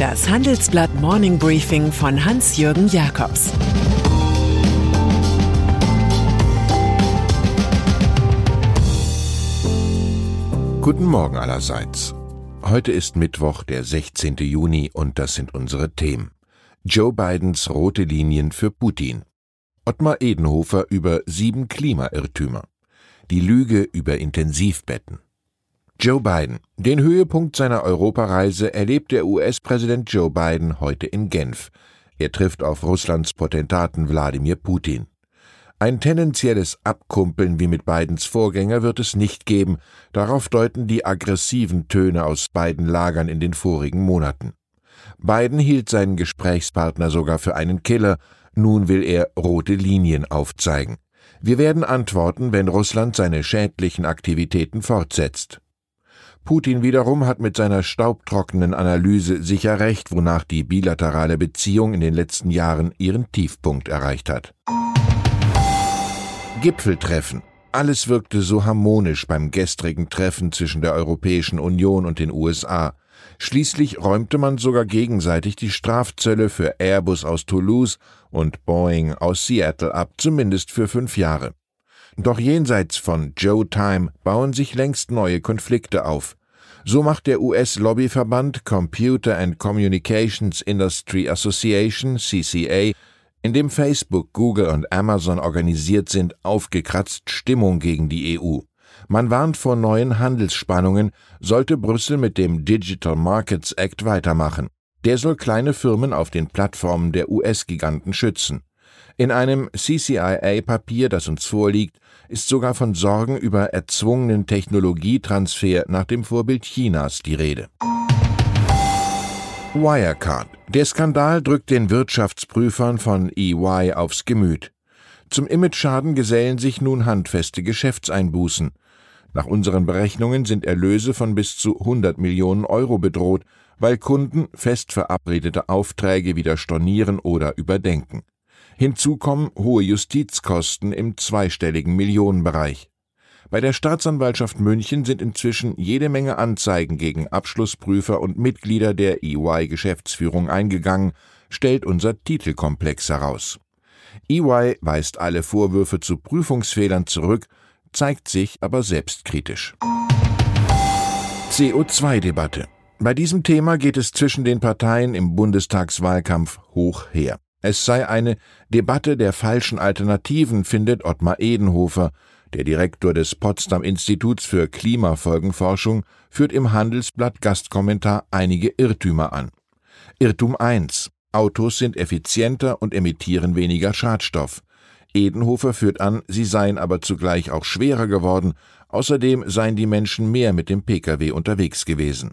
Das Handelsblatt Morning Briefing von Hans-Jürgen Jakobs Guten Morgen allerseits. Heute ist Mittwoch, der 16. Juni, und das sind unsere Themen. Joe Bidens rote Linien für Putin. Ottmar Edenhofer über sieben Klimairrtümer. Die Lüge über Intensivbetten. Joe Biden. Den Höhepunkt seiner Europareise erlebt der US-Präsident Joe Biden heute in Genf. Er trifft auf Russlands Potentaten Wladimir Putin. Ein tendenzielles Abkumpeln wie mit Bidens Vorgänger wird es nicht geben, darauf deuten die aggressiven Töne aus beiden Lagern in den vorigen Monaten. Biden hielt seinen Gesprächspartner sogar für einen Killer, nun will er rote Linien aufzeigen. Wir werden antworten, wenn Russland seine schädlichen Aktivitäten fortsetzt. Putin wiederum hat mit seiner staubtrockenen Analyse sicher recht, wonach die bilaterale Beziehung in den letzten Jahren ihren Tiefpunkt erreicht hat. Gipfeltreffen. Alles wirkte so harmonisch beim gestrigen Treffen zwischen der Europäischen Union und den USA. Schließlich räumte man sogar gegenseitig die Strafzölle für Airbus aus Toulouse und Boeing aus Seattle ab, zumindest für fünf Jahre. Doch jenseits von Joe Time bauen sich längst neue Konflikte auf. So macht der US-Lobbyverband Computer and Communications Industry Association CCA, in dem Facebook, Google und Amazon organisiert sind, aufgekratzt Stimmung gegen die EU. Man warnt vor neuen Handelsspannungen, sollte Brüssel mit dem Digital Markets Act weitermachen. Der soll kleine Firmen auf den Plattformen der US-Giganten schützen. In einem CCIA-Papier, das uns vorliegt, ist sogar von Sorgen über erzwungenen Technologietransfer nach dem Vorbild Chinas die Rede. Wirecard. Der Skandal drückt den Wirtschaftsprüfern von EY aufs Gemüt. Zum Imageschaden gesellen sich nun handfeste Geschäftseinbußen. Nach unseren Berechnungen sind Erlöse von bis zu 100 Millionen Euro bedroht, weil Kunden fest verabredete Aufträge wieder stornieren oder überdenken. Hinzu kommen hohe Justizkosten im zweistelligen Millionenbereich. Bei der Staatsanwaltschaft München sind inzwischen jede Menge Anzeigen gegen Abschlussprüfer und Mitglieder der EY-Geschäftsführung eingegangen, stellt unser Titelkomplex heraus. EY weist alle Vorwürfe zu Prüfungsfehlern zurück, zeigt sich aber selbstkritisch. CO2-Debatte. Bei diesem Thema geht es zwischen den Parteien im Bundestagswahlkampf hoch her. Es sei eine Debatte der falschen Alternativen, findet Ottmar Edenhofer. Der Direktor des Potsdam Instituts für Klimafolgenforschung führt im Handelsblatt Gastkommentar einige Irrtümer an. Irrtum 1. Autos sind effizienter und emittieren weniger Schadstoff. Edenhofer führt an, sie seien aber zugleich auch schwerer geworden, außerdem seien die Menschen mehr mit dem Pkw unterwegs gewesen.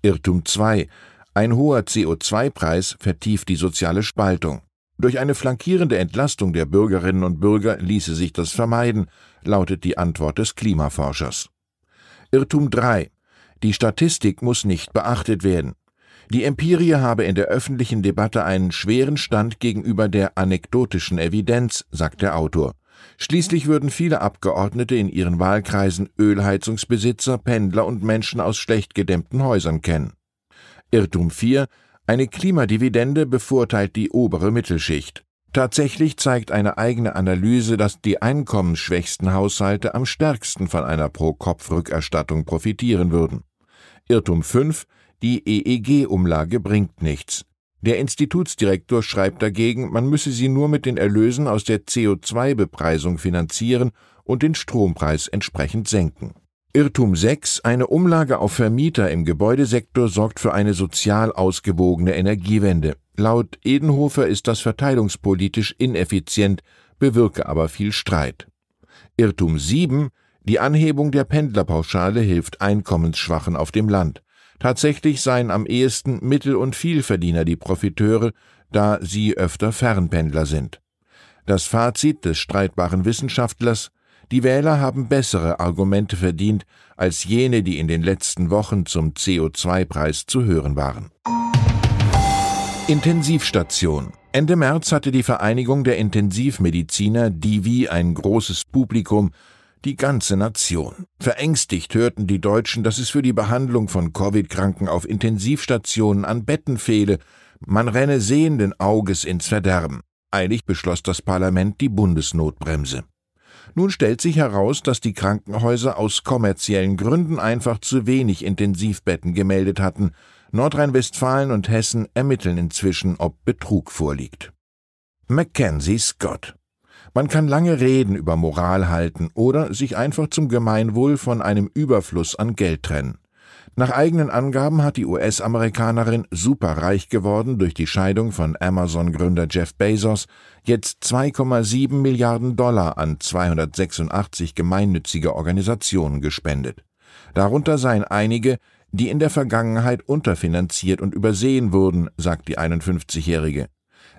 Irrtum 2. Ein hoher CO2-Preis vertieft die soziale Spaltung. Durch eine flankierende Entlastung der Bürgerinnen und Bürger ließe sich das vermeiden, lautet die Antwort des Klimaforschers. Irrtum 3. Die Statistik muss nicht beachtet werden. Die Empirie habe in der öffentlichen Debatte einen schweren Stand gegenüber der anekdotischen Evidenz, sagt der Autor. Schließlich würden viele Abgeordnete in ihren Wahlkreisen Ölheizungsbesitzer, Pendler und Menschen aus schlecht gedämmten Häusern kennen. Irrtum 4. Eine Klimadividende bevorteilt die obere Mittelschicht. Tatsächlich zeigt eine eigene Analyse, dass die einkommensschwächsten Haushalte am stärksten von einer Pro-Kopf-Rückerstattung profitieren würden. Irrtum 5. Die EEG-Umlage bringt nichts. Der Institutsdirektor schreibt dagegen, man müsse sie nur mit den Erlösen aus der CO2-Bepreisung finanzieren und den Strompreis entsprechend senken. Irrtum 6. Eine Umlage auf Vermieter im Gebäudesektor sorgt für eine sozial ausgewogene Energiewende. Laut Edenhofer ist das verteilungspolitisch ineffizient, bewirke aber viel Streit. Irrtum 7. Die Anhebung der Pendlerpauschale hilft Einkommensschwachen auf dem Land. Tatsächlich seien am ehesten Mittel- und Vielverdiener die Profiteure, da sie öfter Fernpendler sind. Das Fazit des streitbaren Wissenschaftlers die Wähler haben bessere Argumente verdient als jene, die in den letzten Wochen zum CO2-Preis zu hören waren. Intensivstation. Ende März hatte die Vereinigung der Intensivmediziner Divi ein großes Publikum, Die ganze Nation. Verängstigt hörten die Deutschen, dass es für die Behandlung von Covid-Kranken auf Intensivstationen an Betten fehle. Man renne sehenden Auges ins Verderben. Eilig beschloss das Parlament die Bundesnotbremse. Nun stellt sich heraus, dass die Krankenhäuser aus kommerziellen Gründen einfach zu wenig Intensivbetten gemeldet hatten. Nordrhein-Westfalen und Hessen ermitteln inzwischen, ob Betrug vorliegt. Mackenzie Scott man kann lange Reden über Moral halten oder sich einfach zum Gemeinwohl von einem Überfluss an Geld trennen. Nach eigenen Angaben hat die US-Amerikanerin superreich geworden durch die Scheidung von Amazon-Gründer Jeff Bezos jetzt 2,7 Milliarden Dollar an 286 gemeinnützige Organisationen gespendet. Darunter seien einige, die in der Vergangenheit unterfinanziert und übersehen wurden, sagt die 51-Jährige.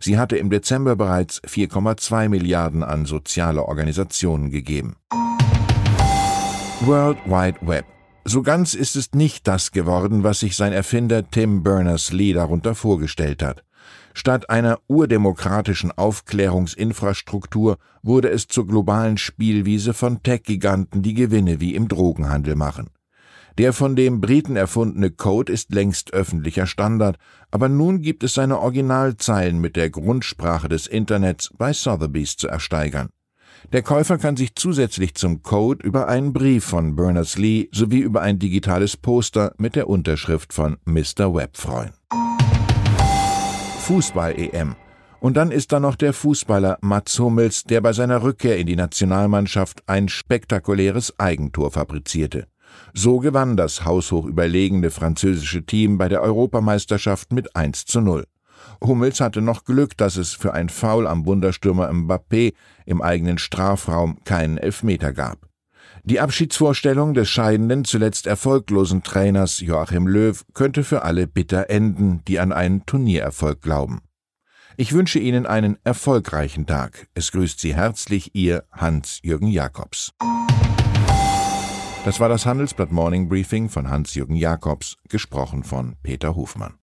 Sie hatte im Dezember bereits 4,2 Milliarden an soziale Organisationen gegeben. World Wide Web. So ganz ist es nicht das geworden, was sich sein Erfinder Tim Berners-Lee darunter vorgestellt hat. Statt einer urdemokratischen Aufklärungsinfrastruktur wurde es zur globalen Spielwiese von Tech-Giganten, die Gewinne wie im Drogenhandel machen. Der von dem Briten erfundene Code ist längst öffentlicher Standard, aber nun gibt es seine Originalzeilen mit der Grundsprache des Internets bei Sotheby's zu ersteigern. Der Käufer kann sich zusätzlich zum Code über einen Brief von Berners-Lee sowie über ein digitales Poster mit der Unterschrift von Mr. Web freuen. Fußball-EM. Und dann ist da noch der Fußballer Mats Hummels, der bei seiner Rückkehr in die Nationalmannschaft ein spektakuläres Eigentor fabrizierte. So gewann das haushoch überlegene französische Team bei der Europameisterschaft mit 1 zu 0. Hummels hatte noch Glück, dass es für ein Foul am Wunderstürmer Mbappé im eigenen Strafraum keinen Elfmeter gab. Die Abschiedsvorstellung des scheidenden, zuletzt erfolglosen Trainers Joachim Löw könnte für alle bitter enden, die an einen Turniererfolg glauben. Ich wünsche Ihnen einen erfolgreichen Tag. Es grüßt Sie herzlich Ihr Hans-Jürgen Jakobs. Das war das Handelsblatt Morning Briefing von Hans-Jürgen Jakobs, gesprochen von Peter Hofmann.